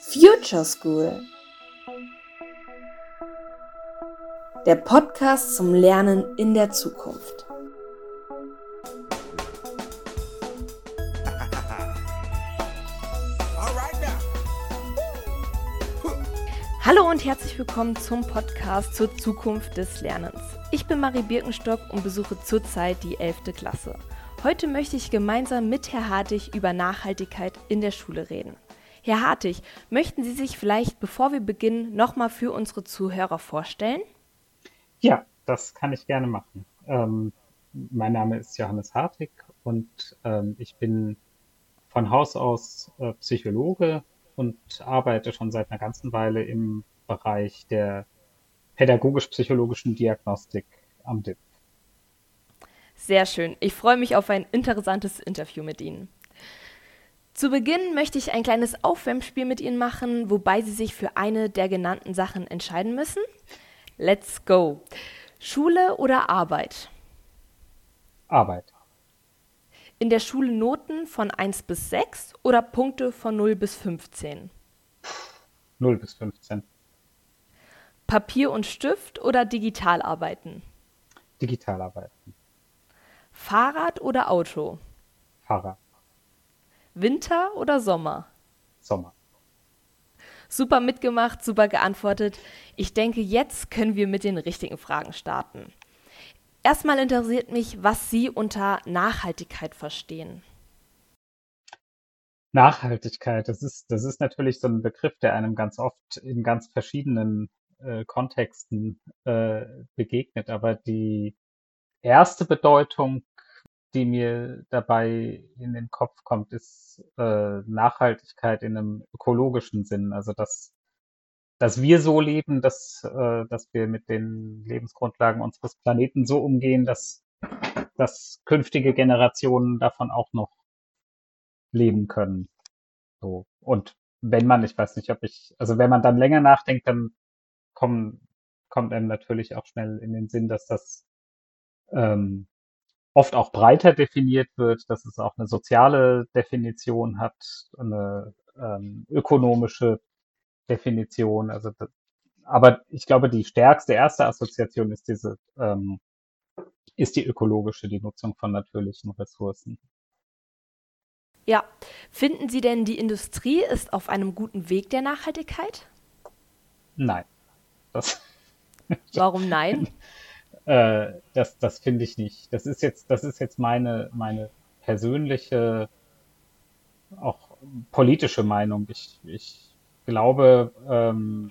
Future School. Der Podcast zum Lernen in der Zukunft. Hallo und herzlich willkommen zum Podcast zur Zukunft des Lernens. Ich bin Marie Birkenstock und besuche zurzeit die 11. Klasse. Heute möchte ich gemeinsam mit Herr Hartig über Nachhaltigkeit in der Schule reden. Herr Hartig, möchten Sie sich vielleicht, bevor wir beginnen, nochmal für unsere Zuhörer vorstellen? Ja, das kann ich gerne machen. Ähm, mein Name ist Johannes Hartig und ähm, ich bin von Haus aus äh, Psychologe und arbeite schon seit einer ganzen Weile im Bereich der pädagogisch-psychologischen Diagnostik am DIP. Sehr schön. Ich freue mich auf ein interessantes Interview mit Ihnen. Zu Beginn möchte ich ein kleines Aufwärmspiel mit Ihnen machen, wobei Sie sich für eine der genannten Sachen entscheiden müssen. Let's go. Schule oder Arbeit? Arbeit. In der Schule Noten von 1 bis 6 oder Punkte von 0 bis 15? 0 bis 15. Papier und Stift oder digital arbeiten? Digital arbeiten. Fahrrad oder Auto? Fahrrad. Winter oder Sommer? Sommer. Super mitgemacht, super geantwortet. Ich denke, jetzt können wir mit den richtigen Fragen starten. Erstmal interessiert mich, was Sie unter Nachhaltigkeit verstehen. Nachhaltigkeit, das ist, das ist natürlich so ein Begriff, der einem ganz oft in ganz verschiedenen äh, Kontexten äh, begegnet. Aber die erste Bedeutung, die mir dabei in den Kopf kommt, ist äh, Nachhaltigkeit in einem ökologischen Sinn. Also dass, dass wir so leben, dass, äh, dass wir mit den Lebensgrundlagen unseres Planeten so umgehen, dass, dass künftige Generationen davon auch noch leben können. So. Und wenn man, ich weiß nicht, ob ich, also wenn man dann länger nachdenkt, dann kommen, kommt einem natürlich auch schnell in den Sinn, dass das ähm, oft auch breiter definiert wird, dass es auch eine soziale Definition hat, eine ähm, ökonomische Definition. Also, das, aber ich glaube, die stärkste erste Assoziation ist diese, ähm, ist die ökologische, die Nutzung von natürlichen Ressourcen. Ja, finden Sie denn, die Industrie ist auf einem guten Weg der Nachhaltigkeit? Nein. Das Warum nein? äh, das das finde ich nicht. Das ist jetzt, das ist jetzt meine, meine persönliche, auch politische Meinung. Ich, ich glaube, ähm,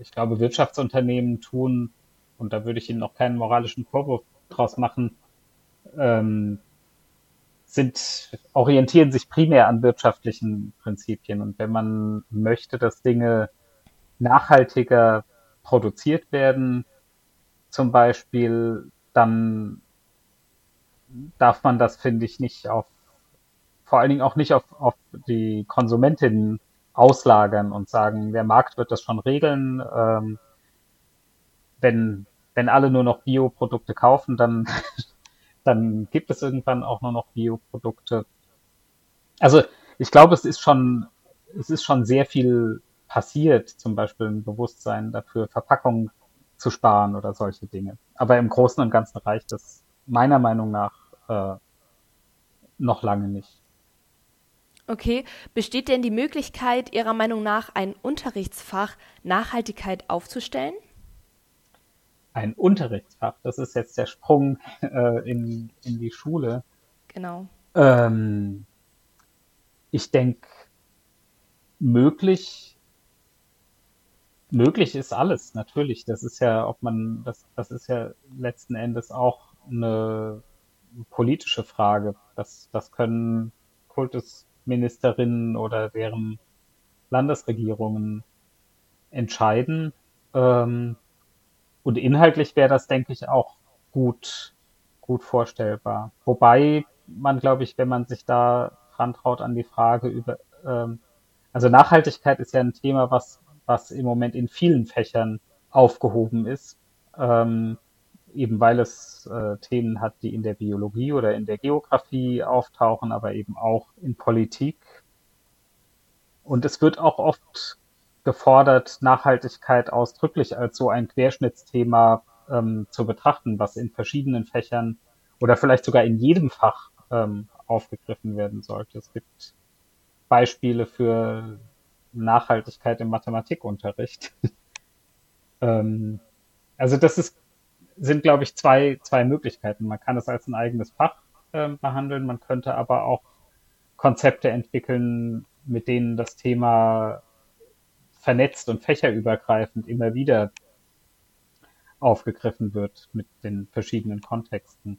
ich glaube, Wirtschaftsunternehmen tun, und da würde ich Ihnen noch keinen moralischen Vorwurf draus machen, ähm, sind, orientieren sich primär an wirtschaftlichen Prinzipien. Und wenn man möchte, dass Dinge nachhaltiger produziert werden, zum Beispiel, dann darf man das, finde ich, nicht auf, vor allen Dingen auch nicht auf, auf die Konsumentinnen auslagern und sagen, der Markt wird das schon regeln. Ähm, wenn, wenn alle nur noch Bioprodukte kaufen, dann dann gibt es irgendwann auch nur noch Bioprodukte. Also ich glaube, es ist schon, es ist schon sehr viel passiert, zum Beispiel ein Bewusstsein dafür, Verpackungen zu sparen oder solche Dinge. Aber im Großen und Ganzen reicht das meiner Meinung nach äh, noch lange nicht. Okay, besteht denn die Möglichkeit, Ihrer Meinung nach ein Unterrichtsfach Nachhaltigkeit aufzustellen? ein Unterrichtsfach. Das ist jetzt der Sprung äh, in, in die Schule. Genau. Ähm, ich denke, möglich, möglich ist alles, natürlich. Das ist ja, ob man, das, das ist ja letzten Endes auch eine politische Frage. Das, das können Kultusministerinnen oder deren Landesregierungen entscheiden. Ähm, und inhaltlich wäre das, denke ich, auch gut, gut vorstellbar. Wobei man, glaube ich, wenn man sich da dran traut an die Frage über, ähm, also Nachhaltigkeit ist ja ein Thema, was, was im Moment in vielen Fächern aufgehoben ist. Ähm, eben weil es äh, Themen hat, die in der Biologie oder in der Geografie auftauchen, aber eben auch in Politik. Und es wird auch oft gefordert, Nachhaltigkeit ausdrücklich als so ein Querschnittsthema ähm, zu betrachten, was in verschiedenen Fächern oder vielleicht sogar in jedem Fach ähm, aufgegriffen werden sollte. Es gibt Beispiele für Nachhaltigkeit im Mathematikunterricht. ähm, also das ist, sind, glaube ich, zwei, zwei Möglichkeiten. Man kann es als ein eigenes Fach ähm, behandeln, man könnte aber auch Konzepte entwickeln, mit denen das Thema vernetzt und fächerübergreifend immer wieder aufgegriffen wird mit den verschiedenen Kontexten.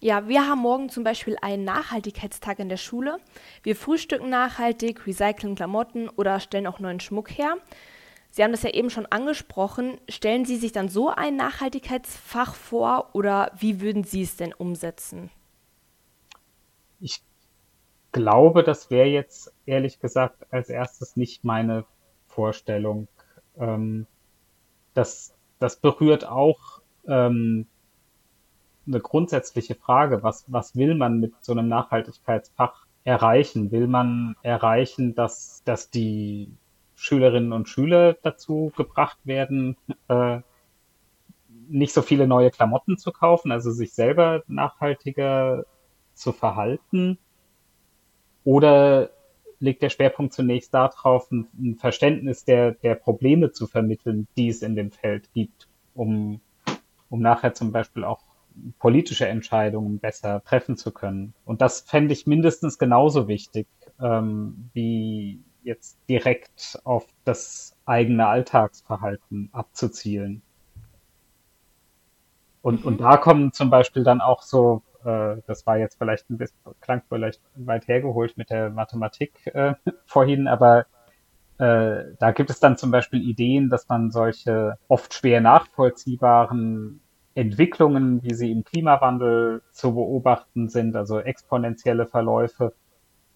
Ja, wir haben morgen zum Beispiel einen Nachhaltigkeitstag in der Schule. Wir frühstücken nachhaltig, recyceln Klamotten oder stellen auch neuen Schmuck her. Sie haben das ja eben schon angesprochen. Stellen Sie sich dann so ein Nachhaltigkeitsfach vor oder wie würden Sie es denn umsetzen? Ich glaube, das wäre jetzt ehrlich gesagt als erstes nicht meine Vorstellung. Ähm, das, das berührt auch ähm, eine grundsätzliche Frage. Was, was will man mit so einem Nachhaltigkeitsfach erreichen? Will man erreichen, dass, dass die Schülerinnen und Schüler dazu gebracht werden, äh, nicht so viele neue Klamotten zu kaufen, also sich selber nachhaltiger zu verhalten? Oder liegt der Schwerpunkt zunächst darauf, ein, Verständnis der, der Probleme zu vermitteln, die es in dem Feld gibt, um, um nachher zum Beispiel auch politische Entscheidungen besser treffen zu können. Und das fände ich mindestens genauso wichtig, ähm, wie jetzt direkt auf das eigene Alltagsverhalten abzuzielen. Und, mhm. und da kommen zum Beispiel dann auch so, äh, das war jetzt vielleicht ein bisschen, klang vielleicht weit hergeholt mit der Mathematik äh, vorhin, aber äh, da gibt es dann zum Beispiel Ideen, dass man solche oft schwer nachvollziehbaren Entwicklungen, wie sie im Klimawandel zu beobachten sind, also exponentielle Verläufe,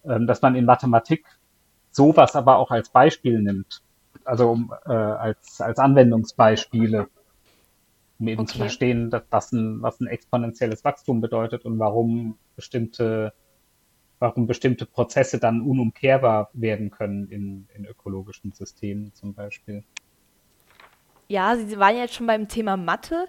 ähm, dass man in Mathematik sowas aber auch als Beispiel nimmt, also um, äh, als, als Anwendungsbeispiele, um eben okay. zu verstehen, dass, was, ein, was ein exponentielles Wachstum bedeutet und warum bestimmte, warum bestimmte Prozesse dann unumkehrbar werden können in, in ökologischen Systemen zum Beispiel. Ja, Sie waren jetzt schon beim Thema Mathe.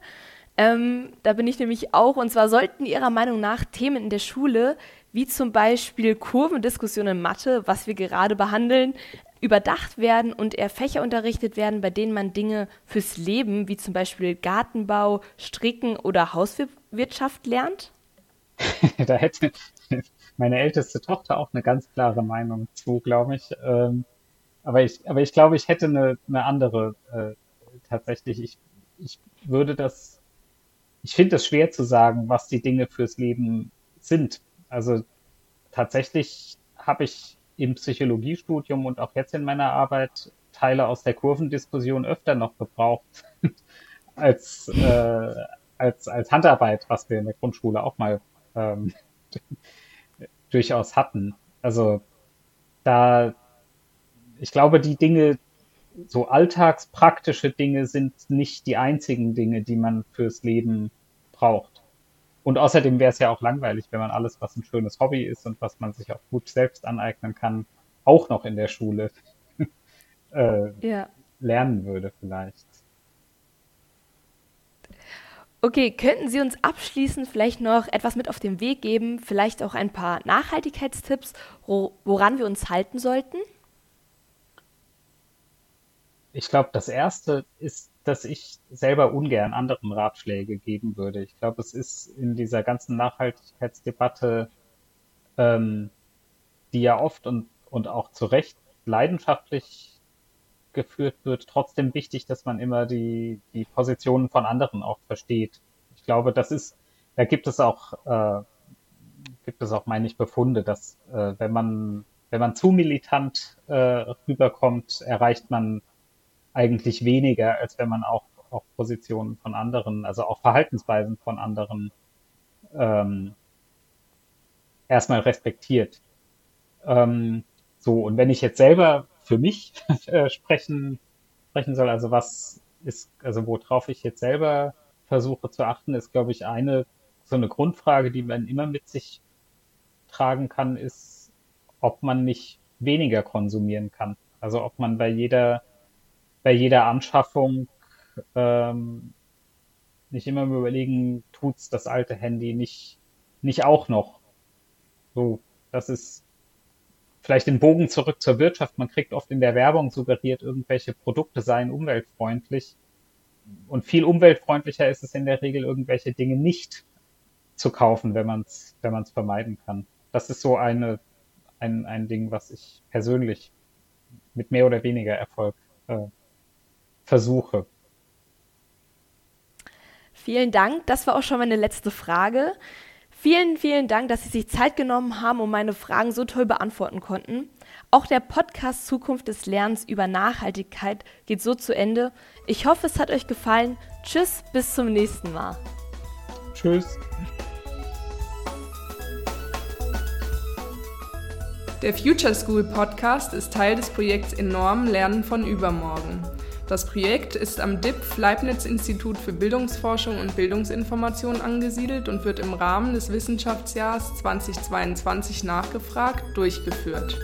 Ähm, da bin ich nämlich auch. Und zwar sollten Ihrer Meinung nach Themen in der Schule, wie zum Beispiel Kurvendiskussionen in Mathe, was wir gerade behandeln, überdacht werden und eher Fächer unterrichtet werden, bei denen man Dinge fürs Leben, wie zum Beispiel Gartenbau, Stricken oder Hauswirtschaft lernt? da hätte meine älteste Tochter auch eine ganz klare Meinung zu, glaube ich. Ähm, aber ich, aber ich glaube, ich hätte eine, eine andere äh, tatsächlich. Ich, ich würde das ich finde es schwer zu sagen, was die Dinge fürs Leben sind. Also tatsächlich habe ich im Psychologiestudium und auch jetzt in meiner Arbeit Teile aus der Kurvendiskussion öfter noch gebraucht als, äh, als, als Handarbeit, was wir in der Grundschule auch mal ähm, durchaus hatten. Also da, ich glaube, die Dinge, so alltagspraktische Dinge sind nicht die einzigen Dinge, die man fürs Leben braucht. Und außerdem wäre es ja auch langweilig, wenn man alles, was ein schönes Hobby ist und was man sich auch gut selbst aneignen kann, auch noch in der Schule äh, ja. lernen würde vielleicht. Okay, könnten Sie uns abschließend vielleicht noch etwas mit auf den Weg geben, vielleicht auch ein paar Nachhaltigkeitstipps, woran wir uns halten sollten? Ich glaube, das erste ist, dass ich selber ungern anderen Ratschläge geben würde. Ich glaube, es ist in dieser ganzen Nachhaltigkeitsdebatte, ähm, die ja oft und, und auch zu Recht leidenschaftlich geführt wird, trotzdem wichtig, dass man immer die, die Positionen von anderen auch versteht. Ich glaube, das ist, da gibt es auch, äh, gibt es auch, meine ich, Befunde, dass äh, wenn man, wenn man zu militant äh, rüberkommt, erreicht man eigentlich weniger, als wenn man auch, auch Positionen von anderen, also auch Verhaltensweisen von anderen ähm, erstmal respektiert. Ähm, so, und wenn ich jetzt selber für mich äh, sprechen, sprechen soll, also was, ist, also worauf ich jetzt selber versuche zu achten, ist, glaube ich, eine, so eine Grundfrage, die man immer mit sich tragen kann, ist, ob man nicht weniger konsumieren kann. Also ob man bei jeder, bei jeder Anschaffung ähm, nicht immer überlegen, tut's das alte Handy nicht, nicht auch noch. So, das ist vielleicht den Bogen zurück zur Wirtschaft. Man kriegt oft in der Werbung suggeriert, irgendwelche Produkte seien umweltfreundlich. Und viel umweltfreundlicher ist es in der Regel, irgendwelche Dinge nicht zu kaufen, wenn man es wenn man's vermeiden kann. Das ist so eine, ein, ein Ding, was ich persönlich mit mehr oder weniger Erfolg äh, versuche. Vielen Dank. Das war auch schon meine letzte Frage. Vielen, vielen Dank, dass Sie sich Zeit genommen haben und meine Fragen so toll beantworten konnten. Auch der Podcast Zukunft des Lernens über Nachhaltigkeit geht so zu Ende. Ich hoffe, es hat euch gefallen. Tschüss, bis zum nächsten Mal. Tschüss. Der Future School Podcast ist Teil des Projekts Enorm Lernen von Übermorgen. Das Projekt ist am DIPF Leibniz Institut für Bildungsforschung und Bildungsinformation angesiedelt und wird im Rahmen des Wissenschaftsjahrs 2022 nachgefragt durchgeführt.